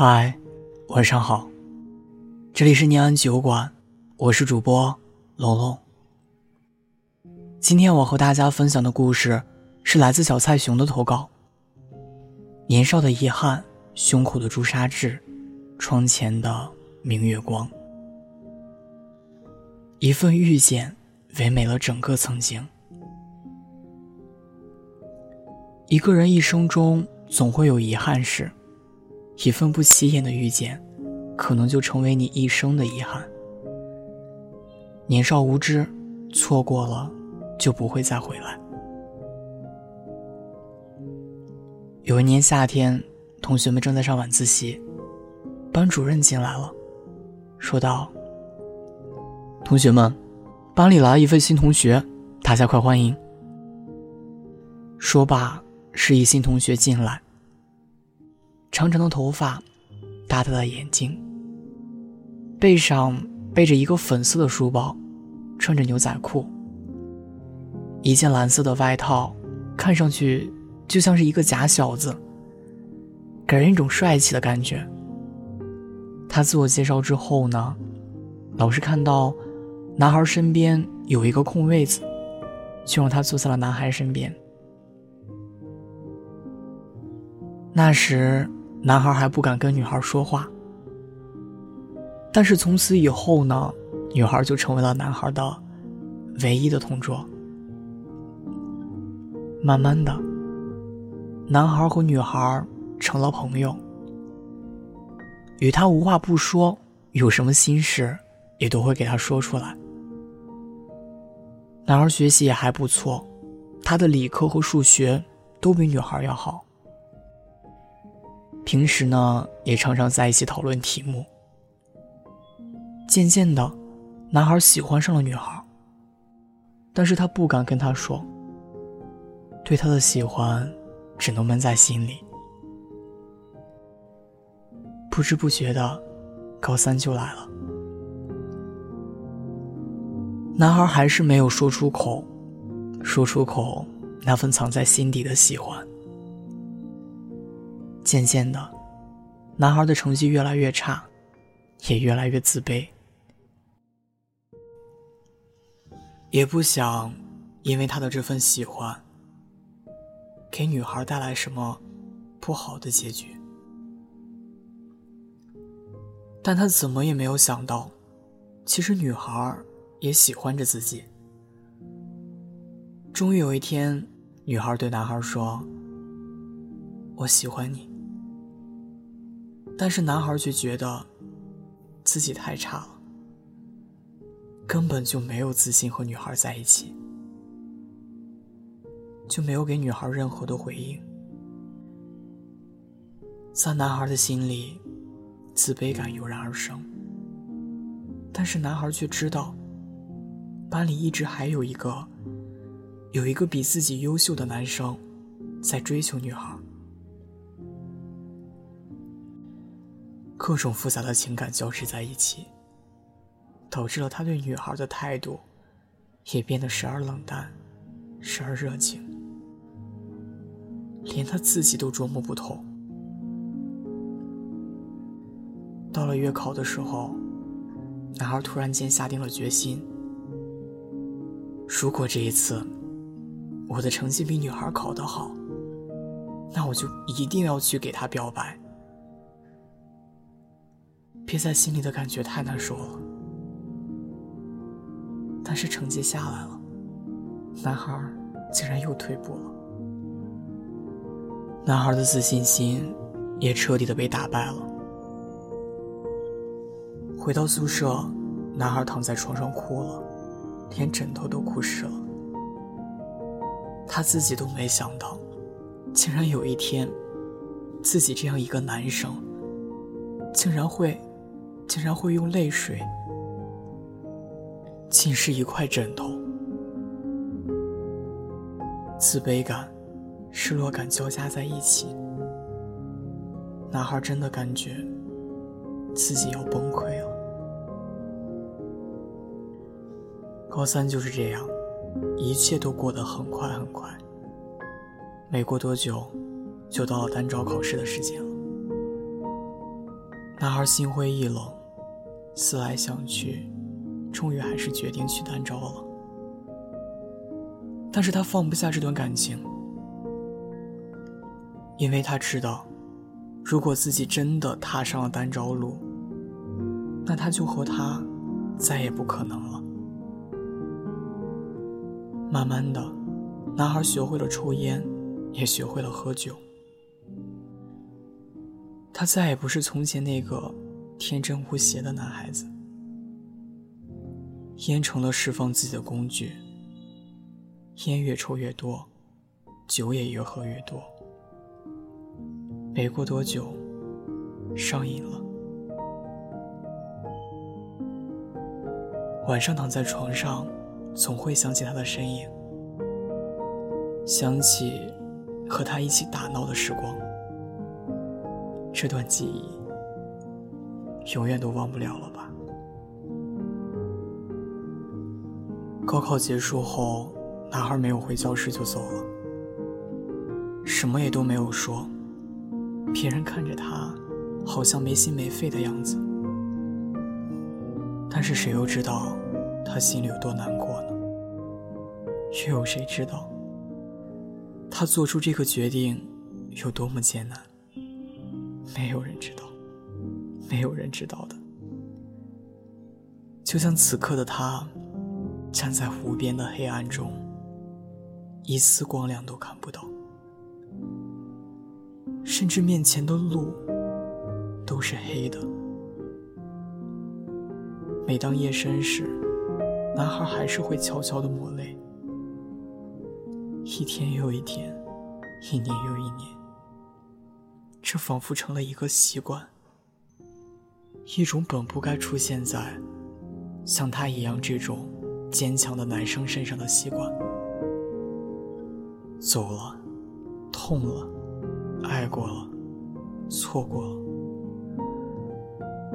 嗨，晚上好，这里是宁安酒馆，我是主播龙龙。今天我和大家分享的故事是来自小蔡熊的投稿。年少的遗憾，胸口的朱砂痣，窗前的明月光，一份遇见，唯美了整个曾经。一个人一生中总会有遗憾事。一份不起眼的遇见，可能就成为你一生的遗憾。年少无知，错过了就不会再回来。有一年夏天，同学们正在上晚自习，班主任进来了，说道：“同学们，班里来了一位新同学，大家快欢迎。”说罢，示意新同学进来。长长的头发，大大的眼睛。背上背着一个粉色的书包，穿着牛仔裤，一件蓝色的外套，看上去就像是一个假小子，给人一种帅气的感觉。他自我介绍之后呢，老师看到男孩身边有一个空位子，就让他坐在了男孩身边。那时。男孩还不敢跟女孩说话，但是从此以后呢，女孩就成为了男孩的唯一的同桌。慢慢的，男孩和女孩成了朋友，与他无话不说，有什么心事也都会给他说出来。男孩学习也还不错，他的理科和数学都比女孩要好。平时呢，也常常在一起讨论题目。渐渐的，男孩喜欢上了女孩，但是他不敢跟她说，对她的喜欢，只能闷在心里。不知不觉的，高三就来了，男孩还是没有说出口，说出口那份藏在心底的喜欢。渐渐的，男孩的成绩越来越差，也越来越自卑，也不想因为他的这份喜欢给女孩带来什么不好的结局。但他怎么也没有想到，其实女孩也喜欢着自己。终于有一天，女孩对男孩说：“我喜欢你。”但是男孩却觉得，自己太差了，根本就没有自信和女孩在一起，就没有给女孩任何的回应。在男孩的心里，自卑感油然而生。但是男孩却知道，班里一直还有一个，有一个比自己优秀的男生，在追求女孩。各种复杂的情感交织在一起，导致了他对女孩的态度也变得时而冷淡，时而热情，连他自己都琢磨不透。到了月考的时候，男孩突然间下定了决心：如果这一次我的成绩比女孩考得好，那我就一定要去给她表白。憋在心里的感觉太难受了，但是成绩下来了，男孩竟然又退步了。男孩的自信心也彻底的被打败了。回到宿舍，男孩躺在床上哭了，连枕头都哭湿了。他自己都没想到，竟然有一天，自己这样一个男生，竟然会。竟然会用泪水浸湿一块枕头，自卑感、失落感交加在一起，男孩真的感觉自己要崩溃了。高三就是这样，一切都过得很快很快。没过多久，就到了单招考试的时间了，男孩心灰意冷。思来想去，终于还是决定去单招了。但是他放不下这段感情，因为他知道，如果自己真的踏上了单招路，那他就和他再也不可能了。慢慢的，男孩学会了抽烟，也学会了喝酒。他再也不是从前那个。天真无邪的男孩子，烟成了释放自己的工具。烟越抽越多，酒也越喝越多。没过多久，上瘾了。晚上躺在床上，总会想起他的身影，想起和他一起打闹的时光。这段记忆。永远都忘不了了吧？高考结束后，男孩没有回教室就走了，什么也都没有说。别人看着他，好像没心没肺的样子，但是谁又知道他心里有多难过呢？又有谁知道他做出这个决定有多么艰难？没有人知道。没有人知道的，就像此刻的他，站在湖边的黑暗中，一丝光亮都看不到，甚至面前的路都是黑的。每当夜深时，男孩还是会悄悄地抹泪。一天又一天，一年又一年，这仿佛成了一个习惯。一种本不该出现在像他一样这种坚强的男生身上的习惯，走了，痛了，爱过了，错过了，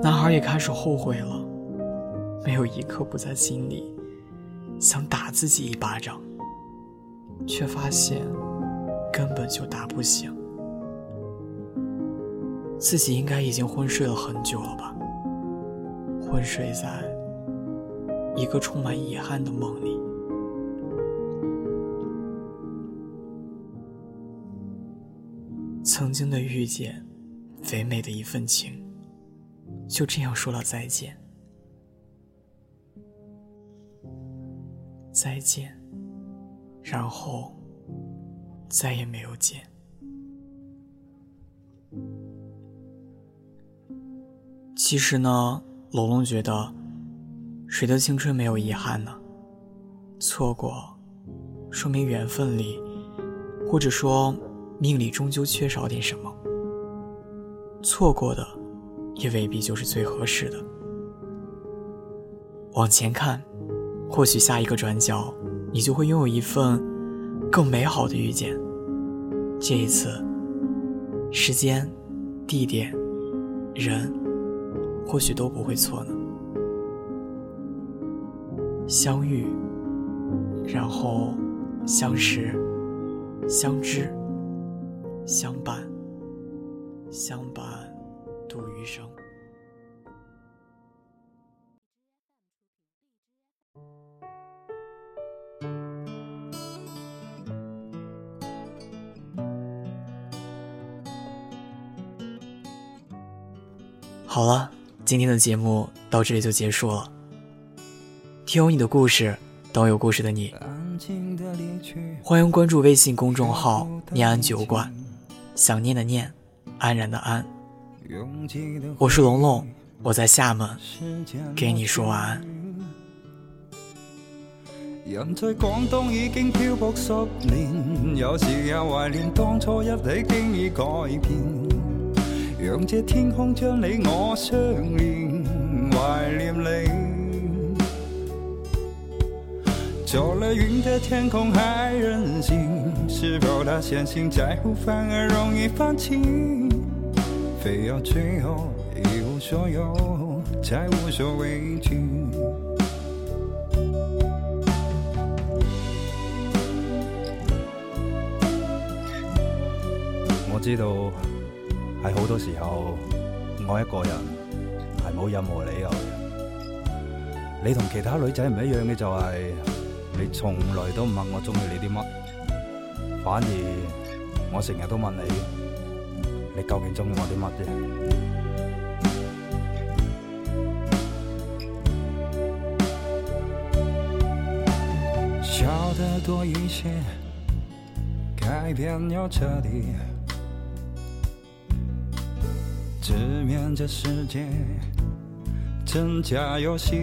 男孩也开始后悔了，没有一刻不在心里想打自己一巴掌，却发现根本就打不醒。自己应该已经昏睡了很久了吧？昏睡在一个充满遗憾的梦里，曾经的遇见，肥美的一份情，就这样说了再见，再见，然后再也没有见。其实呢，龙龙觉得，谁的青春没有遗憾呢？错过，说明缘分里，或者说命里终究缺少点什么。错过的，也未必就是最合适的。往前看，或许下一个转角，你就会拥有一份更美好的遇见。这一次，时间、地点、人。或许都不会错呢。相遇，然后相识、相知、相伴、相伴度余生。好了。今天的节目到这里就结束了听有你的故事懂有故事的你欢迎关注微信公众号念安酒馆想念的念安然的安我是龙龙我在厦门给你说晚安人在广东已经漂泊十年有时也怀念当初一起经已改变让这天空将你我相连，怀念你，走了云的天空还任性，是否他相信在乎反而容易放弃，非要最后一无所有才无所畏惧。我知道。喺好多时候，我一个人系冇任何理由嘅。你同其他女仔唔一样嘅就系，你从来都唔问我中意你啲乜，反而我成日都问你，你究竟中意我啲乜啫？笑得多一些，改变要彻底。直面这世界真假游戏。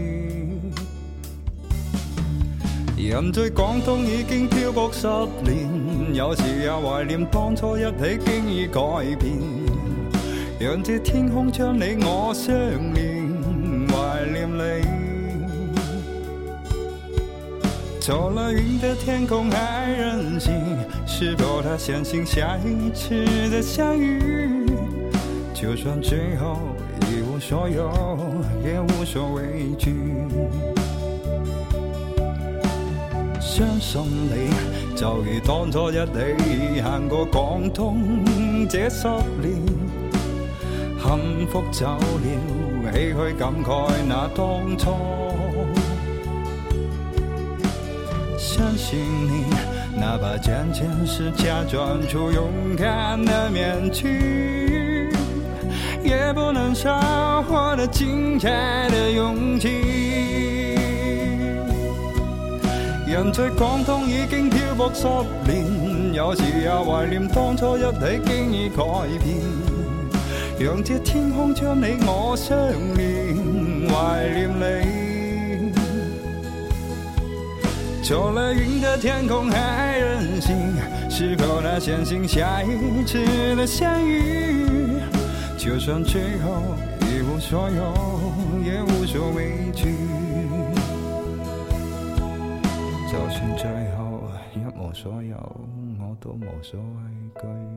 人在广东已经漂泊十年，有时也怀念当初一起经已改变。让这天空将你我相连，怀念你。坐了云的天空还任性，是否他相信下一次的相遇？就算最后一无所有，也无所畏惧。相信你，就如当初一起行过广东这十年。幸福走了，唏嘘感慨那当初。相信你，哪怕仅仅是假装出勇敢的面具。也不能少获得精彩的勇气。人在广东已经漂泊十年，有时也怀念当初一起经已改变。让这天空将你我相连，怀念你。除了云的天空还任性，是否能相信下一次的相遇？就算最后一无所有，也无所畏惧。就算最后一无所有，我都无所畏惧。